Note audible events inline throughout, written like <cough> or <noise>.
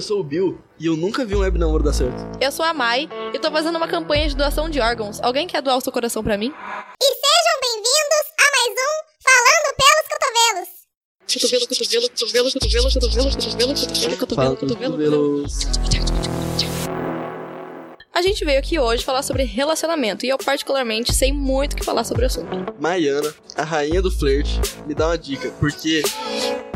eu sou o Bill e eu nunca vi um web namoro dar certo. Eu sou a Mai e tô fazendo uma campanha de doação de órgãos. Alguém quer doar o seu coração pra mim? E sejam bem-vindos a mais um Falando pelos Cotovelos. Cotovelo, cotovelo, cotovelo, cotovelo, cotovelo, cotovelo, cotovelo, Fala cotovelo, com cotovelo. cotovelos. A gente veio aqui hoje falar sobre relacionamento e eu particularmente sei muito o que falar sobre o assunto. Maiana, a rainha do flerte, me dá uma dica, porque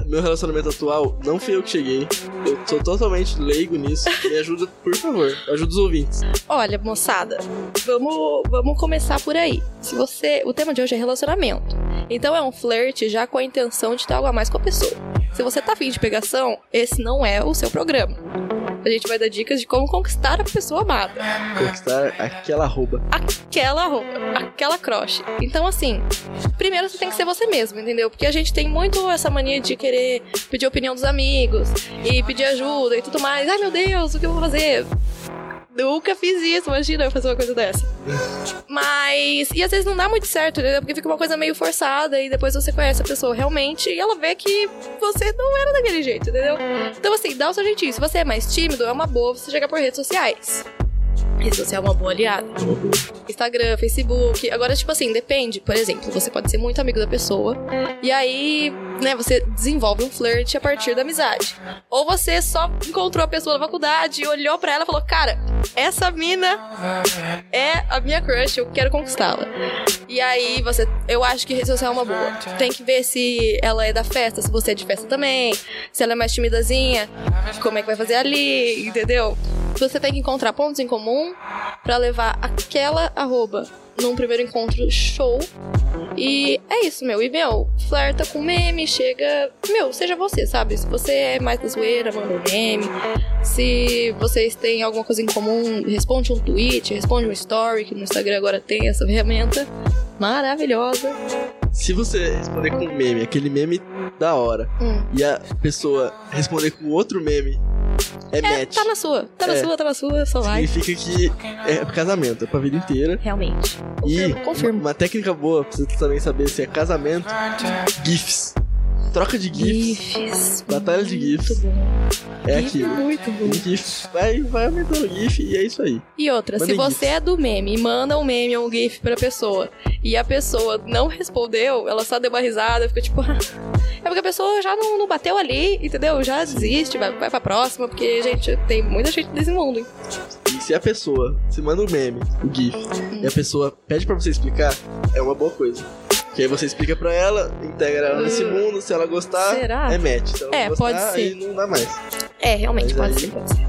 meu relacionamento atual não fui eu que cheguei. Eu sou totalmente leigo nisso. Me ajuda, por favor. Ajuda os ouvintes. Olha, moçada, vamos, vamos começar por aí. Se você, o tema de hoje é relacionamento. Então é um flerte já com a intenção de ter algo a mais com a pessoa. Se você tá afim de pegação, esse não é o seu programa. A gente vai dar dicas de como conquistar a pessoa amada. Conquistar aquela arroba. Aquela roupa, aquela croche. Então, assim, primeiro você tem que ser você mesmo, entendeu? Porque a gente tem muito essa mania de querer pedir opinião dos amigos e pedir ajuda e tudo mais. Ai meu Deus, o que eu vou fazer? Nunca fiz isso, imagina eu fazer uma coisa dessa. Mas. E às vezes não dá muito certo, entendeu? Porque fica uma coisa meio forçada e depois você conhece a pessoa realmente e ela vê que você não era daquele jeito, entendeu? Então, assim, dá o seu jeitinho. Se você é mais tímido, é uma boa você chegar por redes sociais. Rede social é uma boa aliada. Instagram, Facebook. Agora, tipo assim, depende. Por exemplo, você pode ser muito amigo da pessoa. E aí, né, você desenvolve um flirt a partir da amizade. Ou você só encontrou a pessoa na faculdade, olhou pra ela e falou: Cara, essa mina é a minha crush, eu quero conquistá-la. E aí você. Eu acho que rede social é uma boa. Tem que ver se ela é da festa, se você é de festa também. Se ela é mais timidazinha, como é que vai fazer ali, entendeu? Você tem que encontrar pontos em comum pra levar aquela arroba num primeiro encontro show. E é isso, meu. E, meu, flerta com meme, chega. Meu, seja você, sabe? Se você é mais da zoeira, manda um meme. Se vocês têm alguma coisa em comum, responde um tweet, responde um story, que no Instagram agora tem essa ferramenta maravilhosa. Se você responder com um meme, aquele meme da hora, Hum. e a pessoa responder com outro meme, é, É, match. tá na sua, tá na É. sua, tá na sua, só vai. Significa que é casamento, é pra vida inteira. Realmente. E Confirmo, confirmo. uma técnica boa pra você também saber se é casamento, GIFs. Troca de GIFs. GIFs. Batalha de GIFs. Muito bom. É GIF aquilo. Muito bom. GIF vai, vai aumentando o GIF e é isso aí. E outra, se Mandem você é do meme e manda um meme ou um GIF pra pessoa e a pessoa não respondeu, ela só deu uma risada, fica tipo. <laughs> é porque a pessoa já não, não bateu ali, entendeu? Já desiste, vai, vai pra próxima, porque, gente, tem muita gente nesse mundo, hein? E se a pessoa se manda um meme, o GIF, e a pessoa pede pra você explicar, é uma boa coisa. Que aí você explica pra ela, integra ela nesse mundo, se ela gostar, Será? é match. Se ela É, não pode gostar, ser. aí não dá mais. É, realmente, Mas pode aí- ser, pode ser.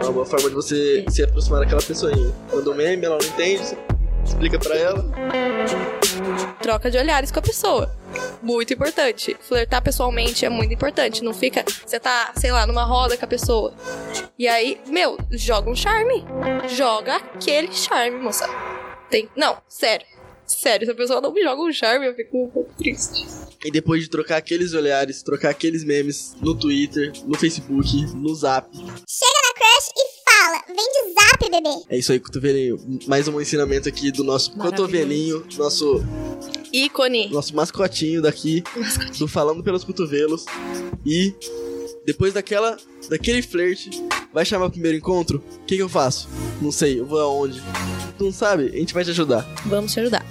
É uma boa forma de você se aproximar daquela pessoinha. Manda um meme, ela não entende, você explica pra ela. Troca de olhares com a pessoa. Muito importante. Flertar pessoalmente é muito importante. Não fica. Você tá, sei lá, numa roda com a pessoa. E aí, meu, joga um charme. Joga aquele charme, moça. Tem. Não, sério. Sério, se a pessoa não me joga um charme, eu fico um pouco triste. E depois de trocar aqueles olhares, trocar aqueles memes no Twitter, no Facebook, no Zap. Chega na crush e fala. Vem de zap, bebê. É isso aí, cotovelinho. Mais um ensinamento aqui do nosso cotovelinho, nosso, Ícone. nosso mascotinho daqui, do Falando pelos Cotovelos. E depois daquela, daquele flerte, vai chamar o primeiro encontro? O que, que eu faço? Não sei, eu vou aonde? Tu não sabe? A gente vai te ajudar. Vamos te ajudar.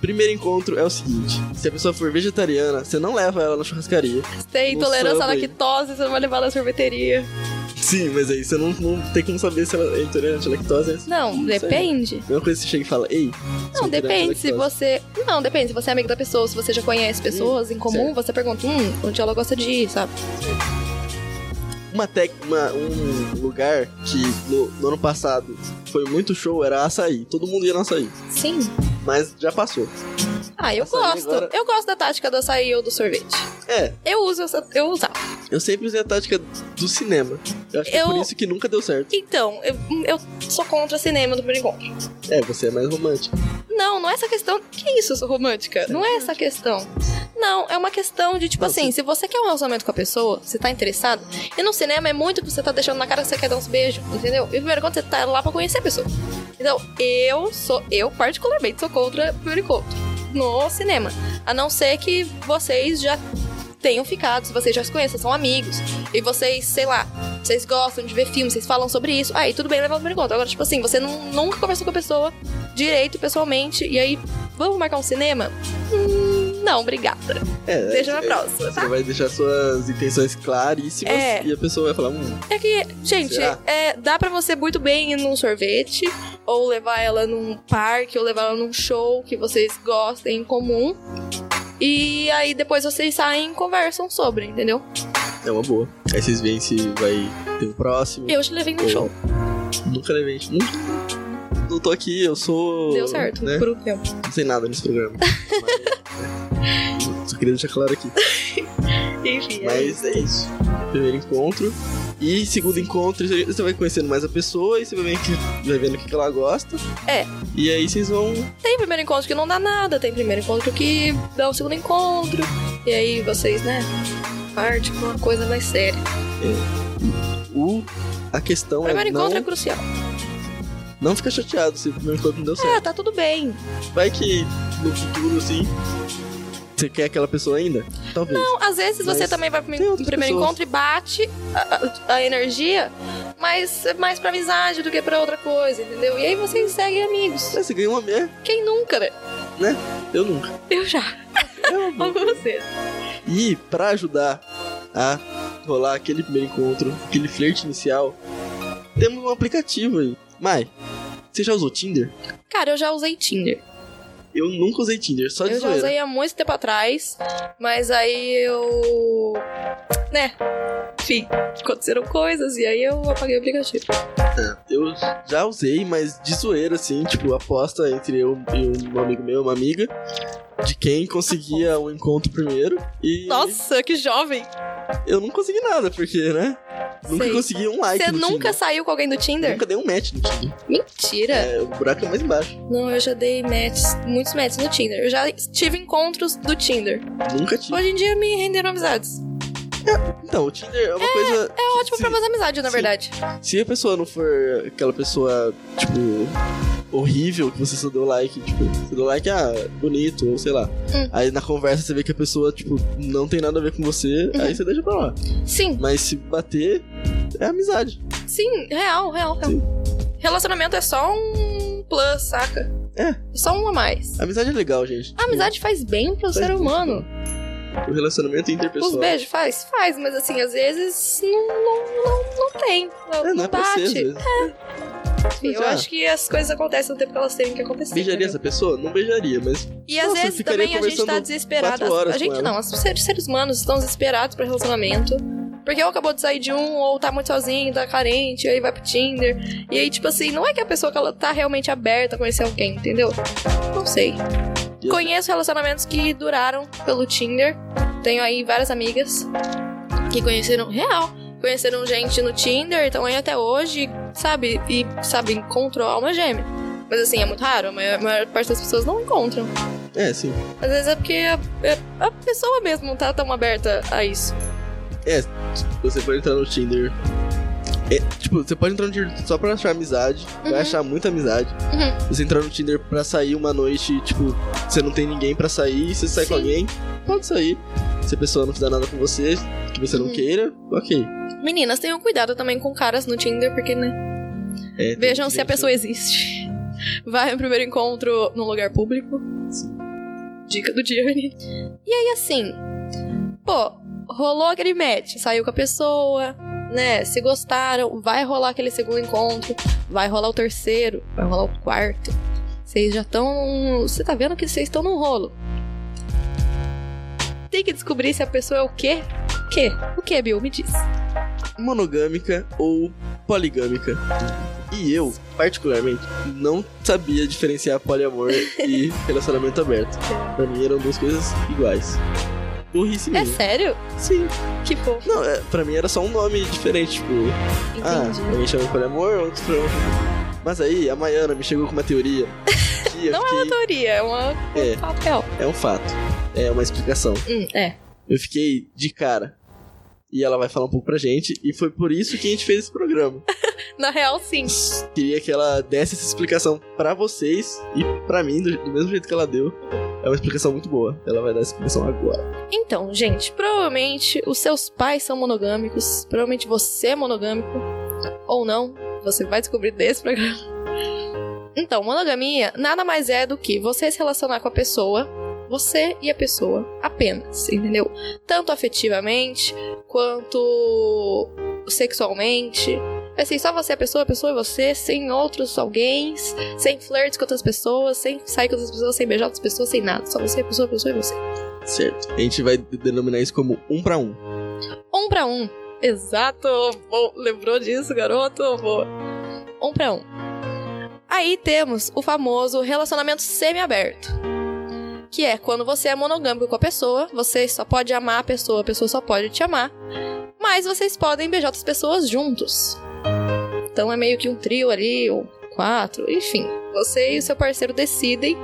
Primeiro encontro é o seguinte: se a pessoa for vegetariana, você não leva ela na churrascaria. Tem intolerância à lactose, você não vai levar na sorveteria. Sim, mas aí você não, não tem como saber se ela é intolerante à lactose. Não, Não sei. depende. Mesma coisa que você chega e fala, ei. Não, depende se você. Não, depende se você é amigo da pessoa, se você já conhece pessoas em comum, certo. você pergunta, hum, onde ela gosta de ir, sabe? Uma tec, uma, um lugar que no, no ano passado foi muito show era açaí. Todo mundo ia no açaí. Sim. Mas já passou. Ah, eu Açaí gosto. agora- Eu gosto da tática do açaí ou do sorvete. É, Eu uso essa. Eu usava. eu sempre usei a tática do cinema. Eu acho que é Eu- por isso que nunca deu certo. Então, eu, eu sou contra cinema no primeiro encontro. É, você é mais romântico. Não, não é essa questão. Que isso, eu sou romântica? Não é essa questão. Não, é uma questão de, tipo Não, assim, sim. se você quer um relacionamento com a pessoa, você tá interessado, e no cinema é muito que você tá deixando na cara que você quer dar uns beijos, entendeu? E primeiro encontro você tá lá pra conhecer a pessoa. Então, eu sou, eu particularmente sou contra primeiro encontro no cinema. A não ser que vocês já tenham ficado, se vocês já se conhecem, são amigos, e vocês, sei lá, vocês gostam de ver filmes, vocês falam sobre isso, aí tudo bem levar o encontro. Agora, tipo assim, você não- nunca conversou com a pessoa direito, pessoalmente, e aí, vamos marcar um cinema? Hum, não, obrigada. É, na é, próxima, Você tá? vai deixar suas intenções claríssimas É. e a pessoa vai falar, hum, É que, gente, Será? é, dá pra você muito bem ir num sorvete, ou levar ela num parque, ou levar ela num show que vocês gostem em comum. E aí depois vocês saem e conversam sobre, entendeu? é uma boa. Aí vocês veem se vai ter um próximo. Eu te levei num Ou- show. Nunca levei. Nunca. Não tô aqui, eu sou. Deu certo, Né? por um tempo. Não sei nada nesse programa. Mas, <laughs> Só queria deixar claro aqui. <laughs> Enfim, é Mas é isso. Primeiro encontro. E segundo encontro, você vai conhecendo mais a pessoa e você vai vendo, que, vai vendo o que ela gosta. É. E aí vocês vão. Tem primeiro encontro que não dá nada, tem primeiro encontro que dá o segundo encontro. E aí vocês, né, partem pra uma coisa mais séria. O, a questão primeiro é não, encontro é crucial. não ficar chateado se o primeiro encontro não deu certo. É, tá tudo bem. Vai que no futuro, assim. Você quer aquela pessoa ainda? Talvez. Não, às vezes você Mas também vai pro primeiro pessoas. encontro e bate a, a- energia, mas é mais pra amizade do que pra outra coisa, entendeu? E aí vocês seguem amigos. Mas você ganhou uma mulher? Quem nunca, né? Eu nunca. Eu já. É uma boa. <laughs> Amo você. E pra ajudar a rolar aquele primeiro encontro, aquele flerte inicial, temos um aplicativo aí. Mai, você já usou Tinder? Cara, eu já usei Tinder. Eu nunca usei Tinder, só de Eu já zoeira. usei há muito tempo atrás, mas aí eu. Né? Enfim, aconteceram coisas e aí eu apaguei o aplicativo. É, Eu já usei, mas de zoeira, assim, tipo, aposta entre eu e um amigo meu, uma amiga, de quem conseguia o encontro primeiro. E Nossa, que jovem! eu não consegui nada, porque, né? Nunca Sei. consegui um like Você nunca Tinder. saiu com alguém do Tinder? Nunca dei um match no Tinder. Mentira! É, o buraco é mais embaixo. Não, eu já dei matches, muitos matches no Tinder. Eu já tive encontros do Tinder. Nunca tive. Hoje em dia me renderam amizades. Então, o Tinder é uma coisa. É ótimo se, pra fazer amizade, na sim. verdade. Se a pessoa não for aquela pessoa, tipo, horrível, que você só deu like, tipo, você deu like, ah, bonito, ou sei lá. Hum. Aí na conversa você vê que a pessoa, tipo, não tem nada a ver com você, Uhum. aí você deixa pra lá. Sim, Mas se bater, é amizade. sim, real, real, real. Sim. Relacionamento é só um plus, saca? É. Só um a mais. Amizade é legal, gente. A amizade faz bem pro Faz ser bem. O relacionamento interpessoal. Os beijos faz? Faz, mas assim, às vezes não, não, não, não tem. Não, É, não é ser, bate. vezes. Enfim, eu Já. acho que as coisas acontecem no tempo que elas têm que acontecer. Beijaria entendeu? essa pessoa? Não beijaria, mas E às Nossa, vezes também a gente tá desesperado. A gente não, os seres, seres humanos estão desesperados pra relacionamento. Porque ou acabou de sair de um, ou tá muito sozinho, tá carente, aí vai pro Tinder. E aí, tipo assim, não é que a pessoa que ela tá realmente aberta a conhecer alguém, entendeu? Não sei. Conheço relacionamentos que duraram pelo Tinder. Tenho aí várias amigas que conheceram real. Conheceram gente no Tinder, estão aí até hoje, sabe? E, sabe, encontrou alma gêmea. Mas assim, é muito raro, a maior, a maior parte das pessoas não encontram. é, sim. Às vezes é porque a, é- a pessoa mesmo não tá tão aberta a isso. Você pode entrar no Tinder. É, tipo, você pode entrar no Tinder só pra achar amizade. Uhum. Vai achar muita amizade. Uhum. Você entrar no Tinder pra sair uma noite, tipo, você não tem ninguém pra sair, você sai com Sim. alguém, pode sair. Se a pessoa não fizer nada com você, que você não Uhum. queira, ok. Meninas, tenham cuidado também com caras no Tinder, porque, né? É, Vejam se a gente- pessoa existe. <laughs> Vai no primeiro encontro num lugar público. Dica do Journey. E aí, assim, pô, rolou aquele match, saiu com a pessoa, né? Se gostaram, vai rolar aquele segundo encontro, vai rolar o terceiro, vai rolar o quarto. Vocês já estão. Você tá vendo que vocês estão num rolo. Tem que descobrir se a pessoa é o quê? O quê? O quê, Bill? Me diz. monogâmica ou poligâmica. E eu, particularmente, não sabia diferenciar poliamor <laughs> e relacionamento aberto. Pra mim eram duas coisas iguais. Burrice É sério? Sim. Que fofo. Não, é, pra mim era só um nome diferente, tipo... Ah, Entendi. alguém chama de poliamor, outros chamam... Mas aí, a Maiana me chegou com uma teoria <laughs> que eu Não é fiquei... uma teoria, é uma É. um real. É um fato. É uma explicação. Hum, é. Eu fiquei de cara. E ela vai falar um pouco pra gente. E foi por isso que a gente fez esse programa. <laughs> Na real, sim. Queria que ela desse essa explicação pra vocês e pra mim, do, do mesmo jeito que ela deu. É uma explicação muito boa. Ela vai dar essa explicação agora. Então, gente, provavelmente os seus pais são monogâmicos, provavelmente você é monogâmico, ou não, você vai descobrir desse programa. Então, monogamia nada mais é do que você se relacionar com a pessoa, você e a pessoa apenas, entendeu? Tanto afetivamente quanto sexualmente. Assim, só você, a pessoa, a pessoa e você, sem outros alguém, sem flirts com outras pessoas, sem sair com outras pessoas, sem beijar outras pessoas, sem nada. Só você, a pessoa, a pessoa e você. Certo. A gente vai denominar isso como um pra um. Um pra um. Exato. Bom, lembrou disso, garoto? Boa. Um pra um. Aí temos o famoso relacionamento semi-aberto. Que é quando você é monogâmico com a pessoa, você só pode amar a pessoa, a pessoa só pode te amar. Mas vocês podem beijar outras pessoas juntos. Então é meio que um trio ali, ou quatro, enfim. Você e o seu parceiro decidem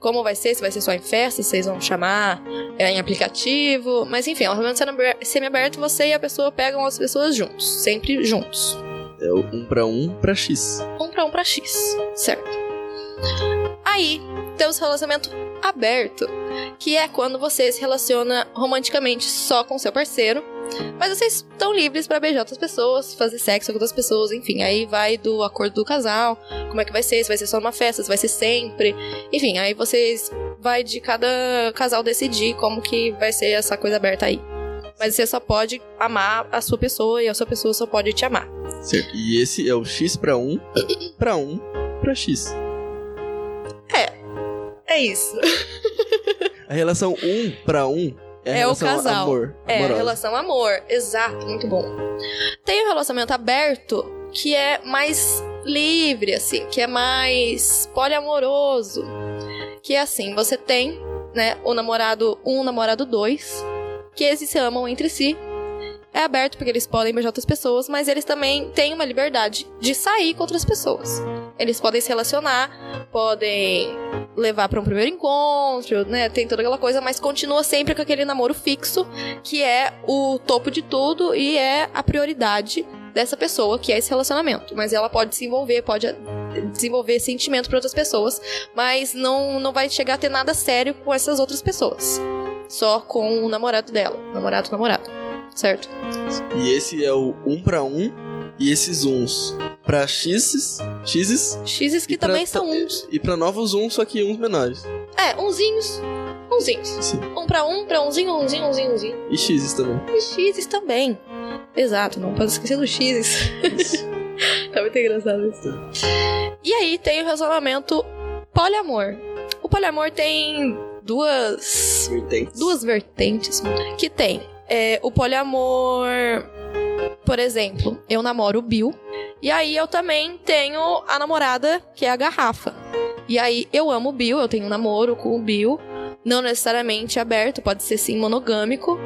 como vai ser, se vai ser só em festa, se vocês vão chamar é, em aplicativo. Mas enfim, é um relacionamento semi-aberto, você e a pessoa pegam as pessoas juntos, sempre juntos. É o um pra um pra X. Um pra um pra X, certo. Aí, temos relacionamento aberto, que é quando você se relaciona romanticamente só com seu parceiro, mas vocês estão livres para beijar outras pessoas, fazer sexo com outras pessoas, enfim, aí vai do acordo do casal, como é que vai ser, se vai ser só numa festa, se vai ser sempre, enfim, aí vocês vai de cada casal decidir como que vai ser essa coisa aberta aí. Mas você só pode amar a sua pessoa e a sua pessoa só pode te amar. Certo. E esse é o X pra um, pra um, pra X. É isso. A relação um pra um é, a É o relação casal. amor. É, amorosa. relação amor. Exato, muito bom. Tem o relacionamento aberto, que é mais livre, assim, que é mais poliamoroso. Que é assim, você tem, né, o namorado um, o namorado dois, que eles se amam entre si. É aberto porque eles podem beijar outras pessoas, mas eles também têm uma liberdade de sair com outras pessoas. Eles podem se relacionar, podem levar pra um primeiro encontro, né? Tem toda aquela coisa, mas continua sempre com aquele namoro fixo, que é o topo de tudo e é a prioridade dessa pessoa, que é esse relacionamento. Mas ela pode se envolver, pode desenvolver sentimento para outras pessoas, mas não, não vai chegar a ter nada sério com essas outras pessoas. Só com o namorado dela, namorado, namorado. Certo? E esse é o um pra um. E esses uns pra X, X's X's que E pra- também são uns. e pra novos uns, só que uns menores. É, unzinhos. Unzinhos. Sim. Um pra um, pra umzinho, umzinho, umzinho, umzinho. E X's também. E X's também. Exato, não pode esquecer dos X's. <laughs> tá muito engraçado isso. E aí tem o relacionamento poliamor. O poliamor tem duas Vertentes. duas vertentes que tem é, o poliamor. Por exemplo, eu namoro o Bill. E aí eu também tenho a namorada, que é a garrafa. E aí eu amo o Bill, eu tenho um namoro com o Bill. Não necessariamente aberto, pode ser sim monogâmico.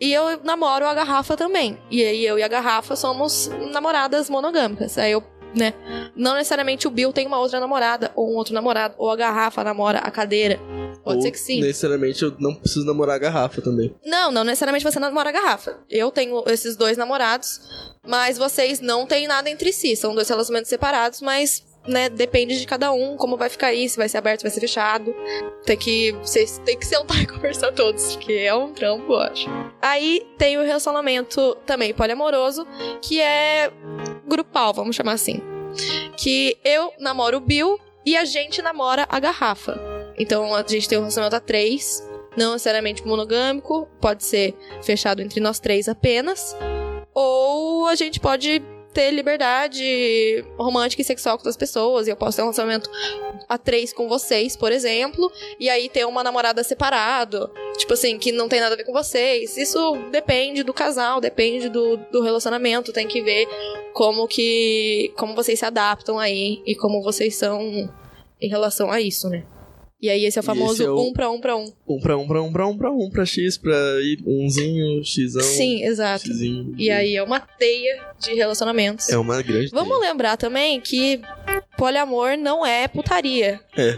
E eu namoro a garrafa também. E aí eu e a garrafa somos namoradas monogâmicas. Aí eu, né? Não necessariamente o Bill tem uma outra namorada, ou um outro namorado, ou a garrafa namora a cadeira. Pode Ou, ser que sim. Necessariamente eu não preciso namorar a garrafa também. Não, não necessariamente você namora a garrafa. Eu tenho esses dois namorados, mas vocês não têm nada entre si. São dois relacionamentos separados, mas, né, depende de cada um, como vai ficar se vai ser aberto, se vai ser fechado. Tem que. Vocês têm que sentar <laughs> e conversar todos, porque é um trampo, eu acho. Aí tem o relacionamento também poliamoroso, que é grupal, vamos chamar assim. Que eu namoro o Bill e a gente namora a garrafa. Então a gente tem um relacionamento a três, não necessariamente monogâmico, pode ser fechado entre nós três apenas, ou a gente pode ter liberdade romântica e sexual com outras pessoas, e eu posso ter um relacionamento a três com vocês, por exemplo, e aí ter uma namorada separado, tipo assim, que não tem nada a ver com vocês. Isso depende do casal, depende do, do relacionamento, tem que ver como que como vocês se adaptam aí e como vocês são em relação a isso, né? E aí esse é o famoso é o- um pra um pra um. Um pra um, pra um, pra um, pra um, pra X, pra ir umzinho, Xão. Sim, exato. Xzinho. E aí é uma teia de relacionamentos. É uma grande. Vamos lembrar também que poliamor não é putaria. É.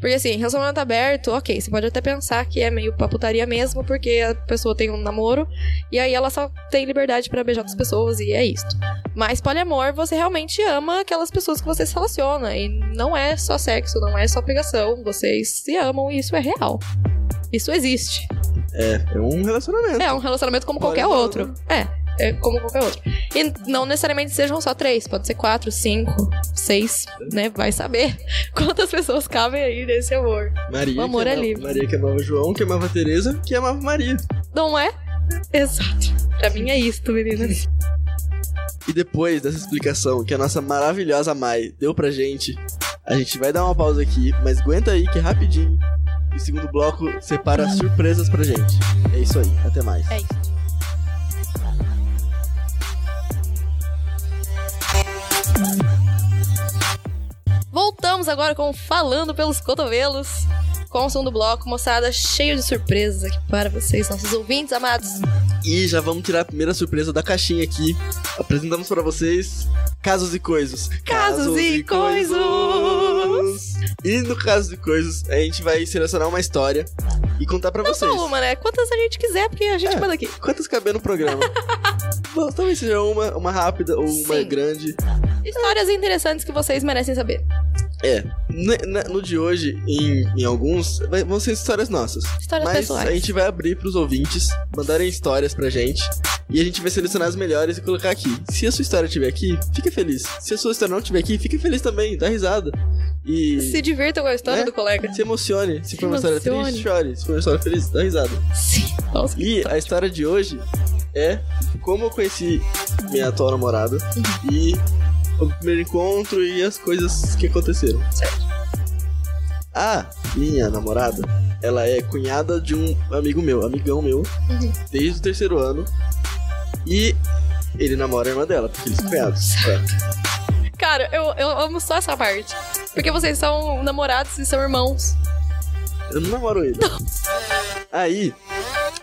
Porque assim, relacionamento aberto, ok, você pode até pensar que é meio pra putaria mesmo, porque a pessoa tem um namoro e aí ela só tem liberdade pra beijar outras pessoas e é isto. Mas poliamor, você realmente ama aquelas pessoas que você se relaciona. E não é só sexo, não é só pegação. Vocês se amam e isso é real. Isso existe. É, é um relacionamento. É um relacionamento como qualquer outro. É como qualquer outro. E não necessariamente sejam só três, pode ser quatro, cinco, seis, né? Vai saber <laughs> quantas pessoas cabem aí nesse amor. Maria, O amor é livre. Maria que amava João, que amava Teresa, que amava Maria. Não é? Exato. Pra mim é isto, meninas. E depois dessa explicação que a nossa maravilhosa Mai deu pra gente, a gente vai dar uma pausa aqui, mas aguenta aí que rapidinho o segundo bloco separa surpresas pra gente. É isso aí, até mais. É isso. Voltamos agora com Falando pelos Cotovelos. Com o som do bloco, moçada, cheio de surpresas aqui para vocês, nossos ouvintes amados. E já vamos tirar a primeira surpresa da caixinha aqui. Apresentamos pra vocês Casos e Coisas. Casos e Coisas. E no Casos e Coisas, a gente vai selecionar uma história e contar pra vocês. Só uma, né? Quantas a gente quiser, porque a gente É. manda aqui. Quantas caber no programa? <laughs> Bom, talvez seja uma, uma rápida ou uma Sim. grande. Histórias interessantes que vocês merecem saber. É, no de hoje, em, em alguns, vai- vão ser histórias nossas. Histórias Mas pessoais. a gente vai abrir pros ouvintes, mandarem histórias pra gente. E a gente vai selecionar as melhores e colocar aqui. Se a sua história estiver aqui, fica feliz. Se a sua história não estiver aqui, fica feliz também, dá risada. E Se divirtam com a história Né? do colega. se emocione. Se Se for uma história emocione. triste, chore. Se for uma história feliz, dá risada. Sim. Nossa, E a história de hoje é como eu conheci minha atual namorada Uhum. e o primeiro encontro e as coisas que aconteceram. Certo. A minha namorada, ela é cunhada de um amigo meu, amigão meu, Uhum. desde o terceiro ano. E ele namora a irmã dela, porque eles são cunhados. É. Cara, eu, eu amo só essa parte. Porque vocês são namorados e são irmãos. Eu não namoro ele. Aí,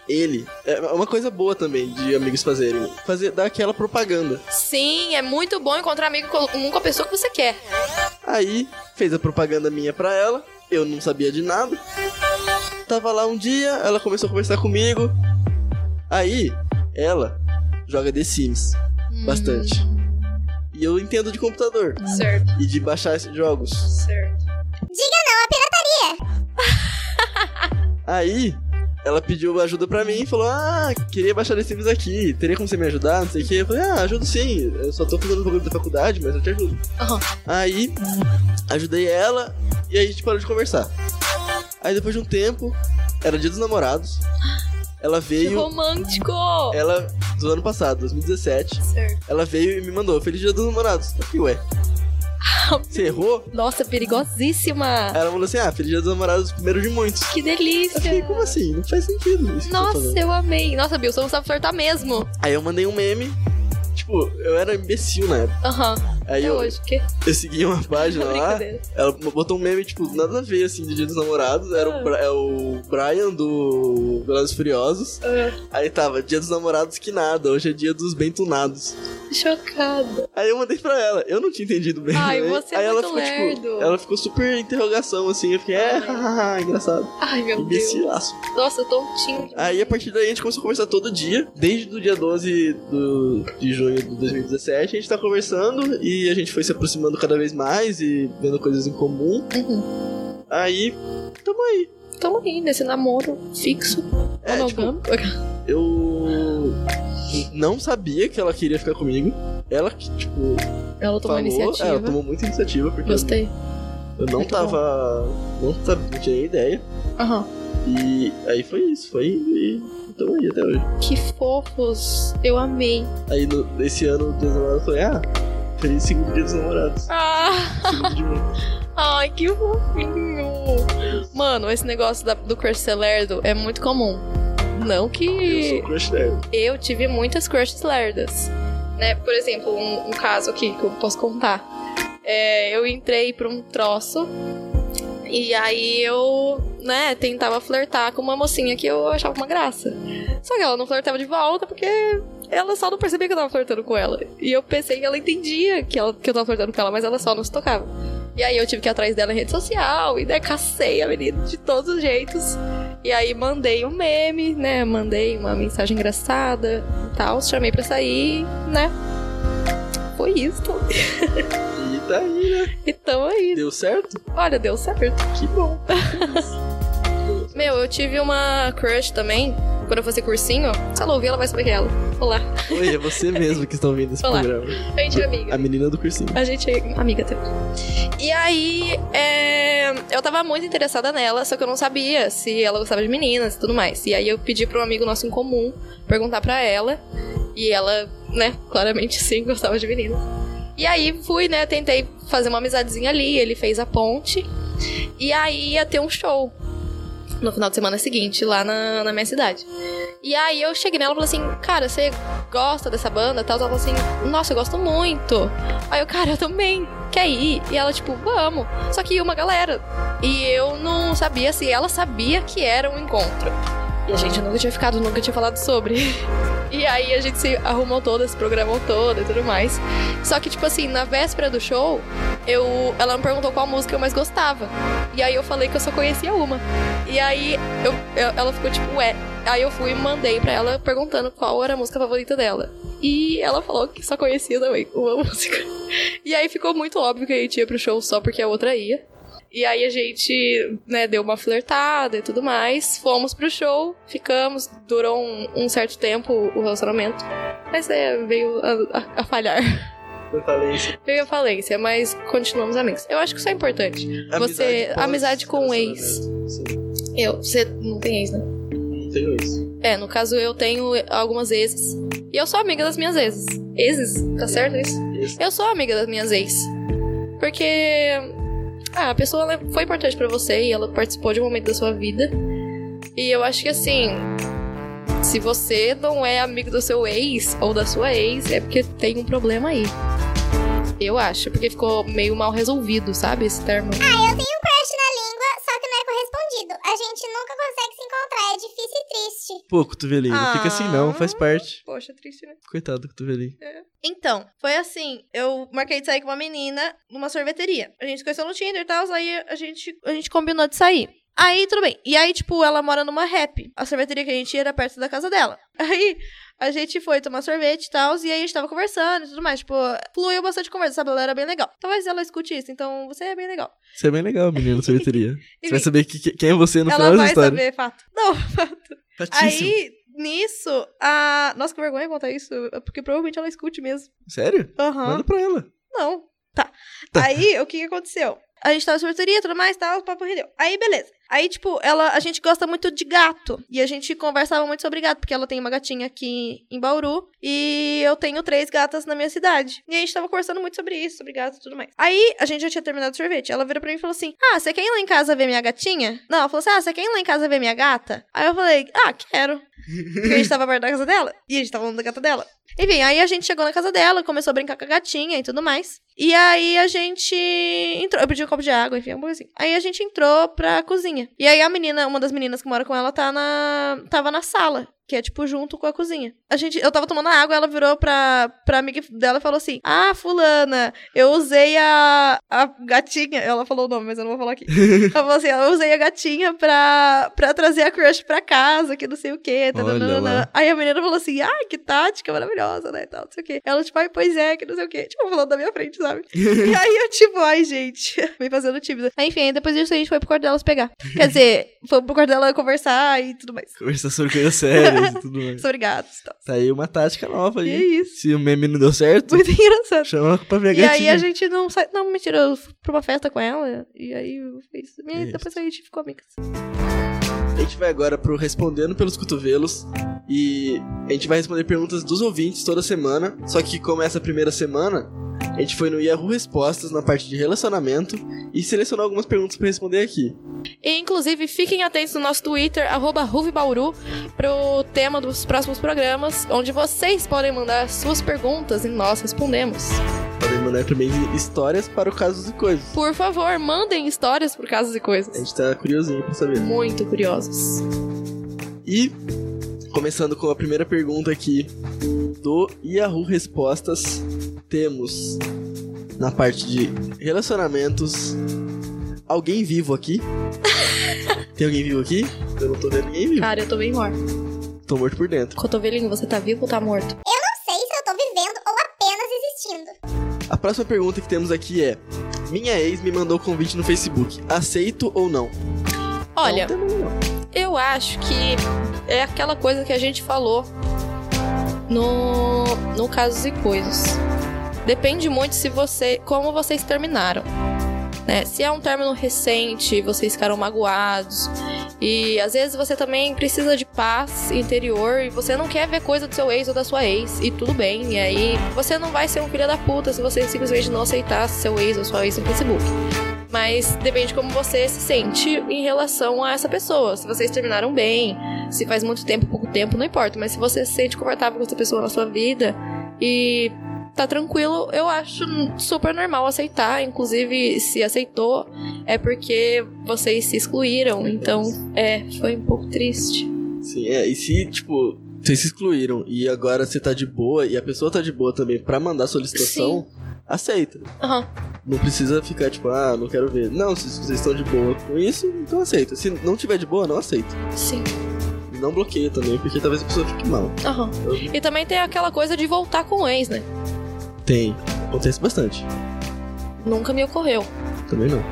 ele. É uma coisa boa também de amigos fazerem. Fazer, dar aquela propaganda. Sim, é muito bom encontrar amigo comum com a pessoa que você quer. Aí, fez a propaganda minha pra ela. Eu não sabia de nada. Tava lá um dia, ela começou a conversar comigo. Aí, ela joga The Sims bastante. E eu entendo de computador Certo, e de baixar esses jogos. certo. Diga não à pirataria. Aí, ela pediu ajuda pra mim e falou: Ah, queria baixar The Sims aqui, teria como você me ajudar? Não sei o que. Eu falei: Ah, ajudo sim, eu só tô fazendo bagulho da faculdade, mas eu te ajudo. Aham. Aí, ajudei ela e aí a gente parou de conversar. Aí depois de um tempo, era dia dos namorados, ela Que veio, romântico! ela, do ano passado, 2017, Certo. ela veio e me mandou: Feliz dia dos namorados. Eu falei: Ué, você errou? Nossa, perigosíssima! Ela falou assim: Ah, Feliz dia dos namorados, primeiro de muitos. Que Eu fiquei: Como delícia! assim? Não faz sentido isso tá Nossa, eu amei. Nossa, Bill, você não sabe flertar mesmo. Aí eu mandei um meme. Tipo, eu era imbecil na época. Aham. Aí eu, hoje, que eu segui uma página <laughs> lá. Ela botou um meme, tipo, nada a ver, assim, de Dia dos Namorados. Era Ah. o, é o Brian do Velozes e Furiosos. Ah, Aí tava, Dia dos Namorados que nada, hoje é dia dos bentunados. chocada. Aí eu mandei pra ela, eu não tinha entendido bem. Ai, né? você é Aí ela muito ficou, tipo, lerdo. ela ficou super interrogação, assim. Eu fiquei, é, hahaha, engraçado. Ai, meu Deus. Imbecilaço. Nossa, tontinho. Aí a partir daí a gente começou a conversar todo dia, desde o dia 12 do, de junho de 2017, a gente tá conversando e a gente foi se aproximando cada vez mais e vendo coisas em comum. Uhum. Aí, tamo aí. Tamo aí nesse namoro fixo, É, tipo, eu não sabia que ela queria ficar comigo. Ela que, tipo, Ela tomou falou. iniciativa. É, ela tomou muita iniciativa, porque Gostei. eu não Muito tava. Não, tava, não tinha ideia. Aham. E aí foi isso, foi e tamo aí até hoje. Que fofos. Eu amei. Aí no, esse ano namorados eu falei, ah, feliz segundo dia dos namorados. Ah, Segundo de <laughs> ai, que fofinho. Mano, esse negócio da- do crush ser lerdo é muito comum. Não Eu que sou crush eu tive muitas crushes lerdas. Né? Por exemplo, um, um caso aqui que eu posso contar. É, eu entrei pra um troço e aí eu, né, tentava flertar com uma mocinha que eu achava uma graça. Só que ela não flertava de volta porque ela só não percebia que eu tava flertando com ela. E eu pensei que ela entendia que, ela, que eu tava flertando com ela, mas ela só não se tocava. E aí eu tive que ir atrás dela em rede social e daí cacei a menina de todos os jeitos. E aí mandei um meme, né? Mandei uma mensagem engraçada e tal. Chamei pra sair, né? Foi isso. E tá aí, né? E tamo aí. Deu certo? Olha, deu certo. Que bom. <laughs> Meu, eu tive uma crush também. Quando eu fazia cursinho, se ela ouvir, ela vai saber que é ela. Olá. Oi, é você mesmo que está ouvindo esse Olá. programa. A gente é amiga. A menina do cursinho. A gente é amiga também. E aí, é, eu tava muito interessada nela, só que eu não sabia se ela gostava de meninas e tudo mais. E aí eu pedi pra um amigo nosso em comum perguntar pra ela. E ela, né, claramente sim, <laughs> gostava de meninas. E aí fui, né, tentei fazer uma amizadezinha ali, ele fez a ponte. E aí ia ter um show no final de semana seguinte, lá na, na minha cidade. E aí eu cheguei nela e falei assim, cara, você gosta dessa banda? Ela falou assim, nossa, eu gosto muito. Aí eu, cara, eu também. Quer ir? E ela, tipo, vamos. Só que uma galera. E eu não sabia se ela sabia que era um encontro. E a gente nunca tinha ficado, nunca tinha falado sobre. <laughs> E aí a gente se arrumou todo, se programou todo e tudo mais. Só que, tipo assim, na véspera do show, eu, ela me perguntou qual música eu mais gostava. E aí eu falei que eu só conhecia uma. E aí eu, eu- ela ficou tipo, ué. Aí eu fui e mandei pra ela perguntando qual era a música favorita dela. E ela falou que só conhecia também uma <laughs> música. E aí ficou muito óbvio que gente ia pro show só porque a outra ia. E aí a gente, né, deu uma flertada e tudo mais. Fomos pro show, ficamos, durou um, um certo tempo o relacionamento. Mas é, veio a, a- a falhar. Falei isso. Veio a falência, mas continuamos amigos. Eu acho que isso é importante. Você. pós- Amizade com um ex. Sim, Eu, você não tem ex, né? não tenho isso. É, no caso eu tenho algumas exes. E eu sou amiga das minhas exes. Exes? Tá certo isso? Isso. Eu sou amiga das minhas ex. Porque. Ah, a pessoa ela foi importante pra você e ela participou de um momento da sua vida. E eu acho que assim. Se você não é amigo do seu ex ou da sua ex, é porque tem um problema aí. Eu acho, porque ficou meio mal resolvido, sabe? Esse termo. Ah, eu tenho um crush na língua, só que não é correspondido. A gente nunca consegue se encontrar, é difícil e triste. Pô, cotovelinho, não fica assim não, faz parte. Poxa, triste, né? Coitado do cotovelinho. Então, foi assim. Eu marquei de sair com uma menina numa sorveteria. A gente se conheceu no Tinder e tal, aí a gente, a gente combinou de sair. Aí, tudo bem. E aí, tipo, ela mora numa rap. A sorveteria que a gente ia era perto da casa dela. <laughs> Aí, a gente foi tomar sorvete e tal, e aí a gente tava conversando e tudo mais. Tipo, fluiu bastante conversa, sabe? Ela era bem legal. Talvez ela escute isso, então você é bem legal. Isso é bem legal, menino, sorveteria. <laughs> Você vai saber que- que- quem é você no ela final da vai história. saber, fato. <laughs> Não, Fatíssimo. aí, nisso, a... Nossa, que vergonha contar isso, porque provavelmente ela escute mesmo. Sério? Aham. Manda pra ela. Não. Tá. Aí, o que que aconteceu? A gente tava na sorveteria, tudo mais, tal, o papo rendeu. Aí, beleza. Aí, tipo, ela, a gente gosta muito de gato. E a gente conversava muito sobre gato, porque ela tem uma gatinha aqui em Bauru. E eu tenho três gatas na minha cidade. E a gente tava conversando muito sobre isso, sobre gato e tudo mais. Aí, a gente já tinha terminado o sorvete. Ela virou pra mim e falou assim: Ah, você quer ir lá em casa ver minha gatinha? Não, ela falou assim: Ah, você quer ir lá em casa ver minha gata? Aí eu falei: Ah, quero. Porque a gente tava perto da casa dela. E a gente tava falando da gata dela. Enfim, aí a gente chegou na casa dela, começou a brincar com a gatinha e tudo mais. E aí a gente entrou. Eu pedi um copo de água, enfim, uma coisa assim. Aí a gente entrou pra cozinha. E aí a menina, uma das meninas que mora com ela, tá na. tava na sala. Que é, tipo, junto com a cozinha. A gente, eu tava tomando água, ela virou pra, pra amiga dela e falou assim: Ah, fulana, eu usei a, a gatinha. Ela falou o nome, mas eu não vou falar aqui. <laughs> ela falou assim: eu usei a gatinha pra, pra trazer a crush pra casa, que não sei o quê. Olha tananana." lá. Aí a menina falou assim: ai, que tática maravilhosa, né? e Tal, não sei o quê. Ela, tipo, ai, pois é, que não sei o quê. Tipo, falando da minha frente, sabe? <laughs> e aí eu, tipo, ai, gente, <laughs> me fazendo tímida. Aí, enfim, aí depois disso a gente foi pro quarto delas pegar. Quer dizer, foi pro quarto dela conversar e tudo mais. Conversar sobre coisas sérias e tudo mais. Sobre gatos e tal. Tá aí uma tática nova E é aí. isso. Se o meme não deu certo, Muito <laughs> engraçado. chama pra ver E aí gatinha. a gente não sai. Não, mentira, eu fui pra uma festa com ela. E aí eu fiz. E aí depois a gente ficou amigas. A gente vai agora pro Respondendo pelos Cotovelos. E a gente vai responder perguntas dos ouvintes toda semana. Só que como essa primeira semana, a gente foi no Yahoo Respostas na parte de relacionamento e selecionou algumas perguntas pra responder aqui. E, inclusive, fiquem atentos no nosso Twitter, arroba pro tema dos próximos programas, onde vocês podem mandar suas perguntas e nós respondemos. Podem mandar também histórias para o caso de coisas. Por favor, mandem histórias por casos e A coisas. gente tá curiosinho pra saber. Muito curiosos. E começando com a primeira pergunta aqui do Yahoo Respostas, temos na parte de relacionamentos. Alguém vivo aqui? <laughs> Tem alguém vivo aqui? Eu não tô vendo ninguém vivo. Cara, eu tô bem morto. Tô morto por dentro. Cotovelinho, você tá vivo ou tá morto? Eu não sei se eu tô vivendo ou apenas existindo. A próxima pergunta que temos aqui é: Minha ex me mandou convite no Facebook. Aceito ou não? Olha, Não, não. eu acho que é aquela coisa que a gente falou no, no Casos e Coisas. Depende muito se você. como vocês terminaram. Né? Se é um término recente, vocês ficaram magoados. E às vezes você também precisa de paz interior e você não quer ver coisa do seu ex ou da sua ex. E tudo bem. E aí você não vai ser um filho da puta se você simplesmente não aceitar seu ex ou sua ex no Facebook. Mas depende de como você se sente em relação a essa pessoa. Se vocês terminaram bem, se faz muito tempo, pouco tempo, não importa. Mas se você se sente confortável com essa pessoa na sua vida e tá tranquilo, eu acho super normal aceitar. Inclusive, se aceitou, é porque vocês se excluíram. Então, é, foi um pouco triste. Sim, é. E se, tipo, vocês se excluíram e agora você tá de boa e a pessoa tá de boa também pra mandar solicitação, aceita. Aham. Não precisa ficar tipo, ah, não quero ver. Não, se vocês estão de boa com isso, então aceita. Se não tiver de boa, não aceita. Sim. Não bloqueia também, porque talvez a pessoa fique mal. Eu- E também tem aquela coisa de voltar com o ex, né? Tem. Acontece bastante. Nunca me ocorreu. Também não.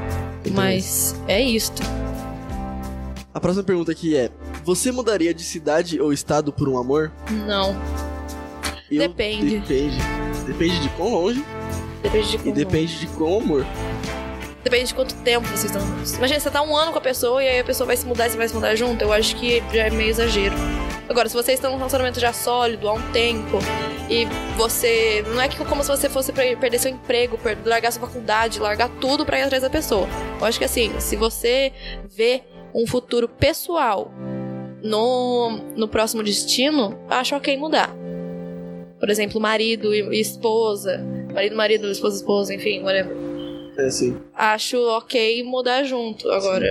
Mas é isto. A próxima pergunta aqui é: Você mudaria de cidade ou estado por um amor? Não. Eu- Depende. Depende. Depende de quão longe Depende de e como. depende de amor. Depende de quanto tempo vocês estão juntos. Imagina, você tá um ano com a pessoa e aí a pessoa vai se mudar e você vai se mudar junto. Eu acho que já é meio exagero. Agora, se vocês estão num relacionamento já sólido há um tempo e você. Não é que como se você fosse per- perder seu emprego, largar sua faculdade, largar tudo pra ir atrás da pessoa. Eu acho que assim, se você vê um futuro pessoal no, no próximo destino, acho ok mudar. Por exemplo, marido e e esposa. Marido, marido, esposa, esposa, enfim, whatever É assim. acho ok mudar junto. Agora,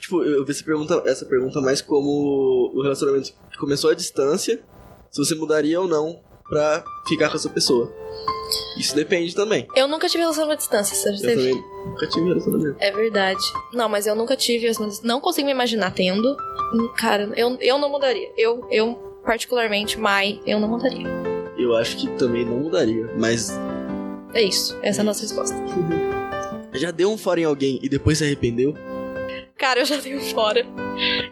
Tipo, eu vi essa pergunta, essa pergunta mais como o relacionamento que começou à distância, se você mudaria ou não pra ficar com essa pessoa. Isso depende também. eu nunca tive relacionamento à distância, você Eu teve? também nunca tive relacionamento. É verdade. Não, mas eu nunca tive relacionamento. Não consigo me imaginar tendo. Cara, eu, eu não mudaria. Eu, eu, particularmente, Mai, eu não mudaria. Eu acho que também não mudaria, mas É isso. Essa é a nossa resposta. já deu um fora em alguém e depois se arrependeu? Cara, eu já dei um fora.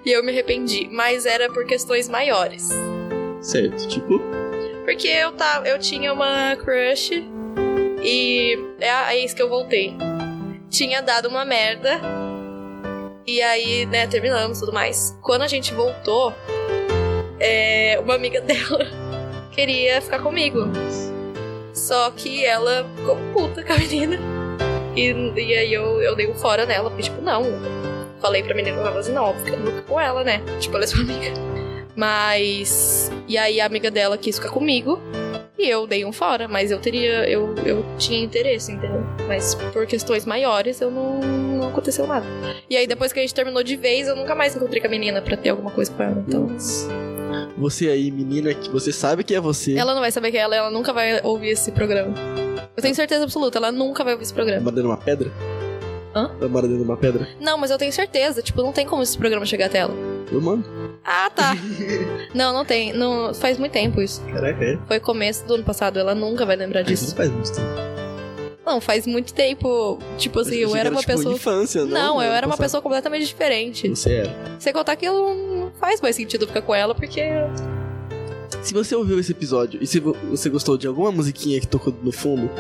E eu me arrependi. Mas era por questões maiores. Certo, tipo, Porque eu tava, eu tinha uma crush e é a ex que eu voltei. Tinha dado uma merda. E aí, né, terminamos e tudo mais. Quando a gente voltou, é, uma amiga <laughs> dela queria ficar comigo. Só que ela ficou puta com a menina. E, e aí eu, eu dei um fora nela, porque, tipo, não. Falei pra menina, ela falou assim, não, fica louca com ela, né? Tipo, ela é sua amiga. Mas. E aí a amiga dela quis ficar comigo. E eu dei um fora, mas eu teria. Eu, eu tinha interesse, entendeu? Mas por questões maiores eu não, não aconteceu nada. E aí depois que a gente terminou de vez, eu nunca mais encontrei com a menina pra ter alguma coisa com ela. Então. Você aí, menina, que você sabe que é você. Ela não vai saber que é ela, ela nunca vai ouvir esse programa. Eu tenho certeza absoluta, ela nunca vai ouvir esse programa. Dentro de uma pedra? Hã? Dentro de uma pedra? Não, mas eu tenho certeza, tipo, não tem como esse programa chegar até ela. Eu mando. Ah, tá. <laughs> não, não tem. Não, faz muito tempo isso. Caraca, é. Foi começo do ano passado, ela nunca vai lembrar disso. Não faz muito tempo. Não, faz muito tempo. Tipo assim, eu que era uma tipo, pessoa. infância, não? Não, eu ano era uma passado. pessoa completamente diferente. Você era. Sem contar que eu não faz mais sentido ficar com ela, porque. Se você ouviu esse episódio e se vo- você gostou de alguma musiquinha que tocou no fundo,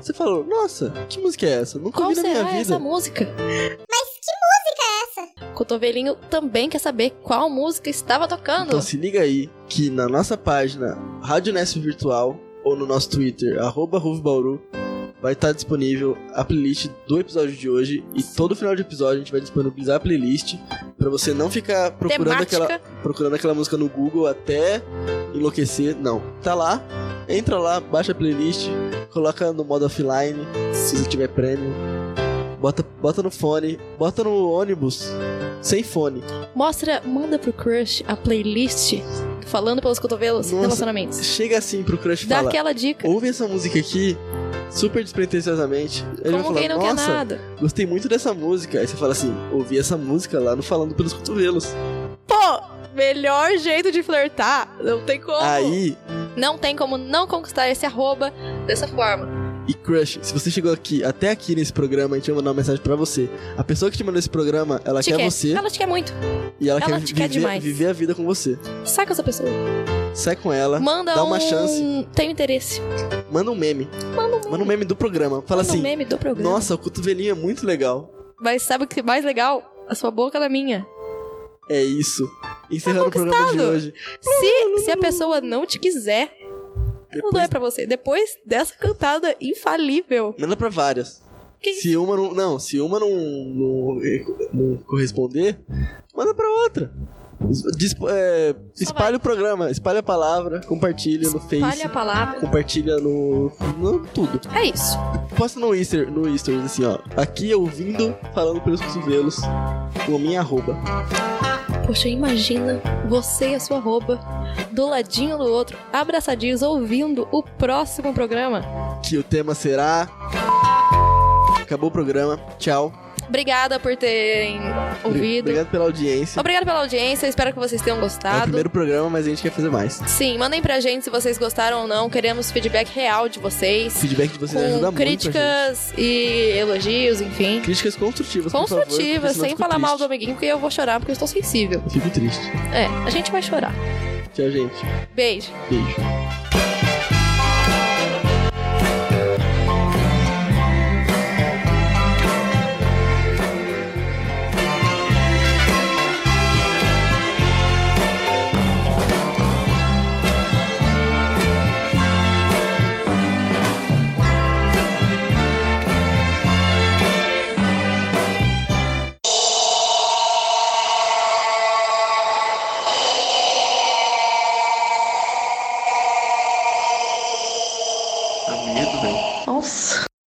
você falou, nossa, que música é essa? Nunca Qual ouvi na minha vida. essa música? Mas que música é essa? Cotovelinho também quer saber qual música estava tocando. Então se liga aí que na nossa página Rádio Nesp Virtual ou no nosso Twitter, arroba Bauru, vai estar disponível a playlist do episódio de hoje e todo final de episódio a gente vai disponibilizar a playlist pra você não ficar procurando Temática. aquela, procurando aquela música no Google até enlouquecer. Não, tá lá, entra lá, baixa a playlist, coloca no modo offline, se você tiver prêmio. Bota, bota no fone, bota no ônibus, sem fone. Mostra, manda pro crush a playlist falando pelos cotovelos Nossa. relacionamentos. Chega assim pro crush e Dá fala: aquela dica. ouve essa música aqui super despretensiosamente. Ele vai Como falar, quem não quer nossa, nada. gostei muito dessa música. Aí você fala assim, ouvi essa música lá no Falando Pelos Cotovelos. Pô, melhor jeito de flertar. Não tem como. Aí, Não tem como não conquistar esse arroba dessa forma. E Crush, se você chegou aqui, até aqui nesse programa, a gente vai mandar uma mensagem pra você. A pessoa que te mandou esse programa, ela Te quer, quer. você Ela te quer muito. e ela, ela quer, te quer viver, demais. viver a vida com você. Saca essa pessoa. Sai com ela, Manda dá um... uma chance. Tenho interesse. manda um meme. Manda um meme. Manda um meme do programa. Fala Manda um assim, meme do programa. nossa, o cotovelinho é muito legal. Mas sabe o que é mais legal? A sua boca na minha. É isso. Encerrando o programa de hoje. Se, se a pessoa não te quiser, não Depois, é pra você. Depois dessa cantada infalível. manda pra várias. Que Se uma não. Não, se uma não, não, não corresponder, manda pra outra. Dis- é, espalha o programa, espalha a palavra, compartilha no Face. Espalha a palavra. Compartilha no, no. tudo. É isso. Posta no Easter, no Easter, assim, ó. Aqui ouvindo, falando pelos cotovelos, com a minha arroba. Poxa, imagina você e a sua arroba do ladinho do outro, abraçadinhos, ouvindo o próximo programa. Que o tema será. Acabou o programa. Tchau. Obrigada por terem ouvido. Obrigado pela audiência. Obrigada pela audiência, espero que vocês tenham É o gostado. primeiro programa, mas a gente quer fazer mais. Sim, mandem pra gente se vocês gostaram ou não. Queremos feedback real de vocês. Feedback de vocês ajuda Com muito. a gente. críticas e elogios, enfim. Críticas construtivas, favor, Construtivas, sem falar mal do triste. amiguinho, porque eu vou chorar porque eu estou sensível. Eu fico triste. É, a gente vai chorar. Tchau, gente. Beijo. Beijo.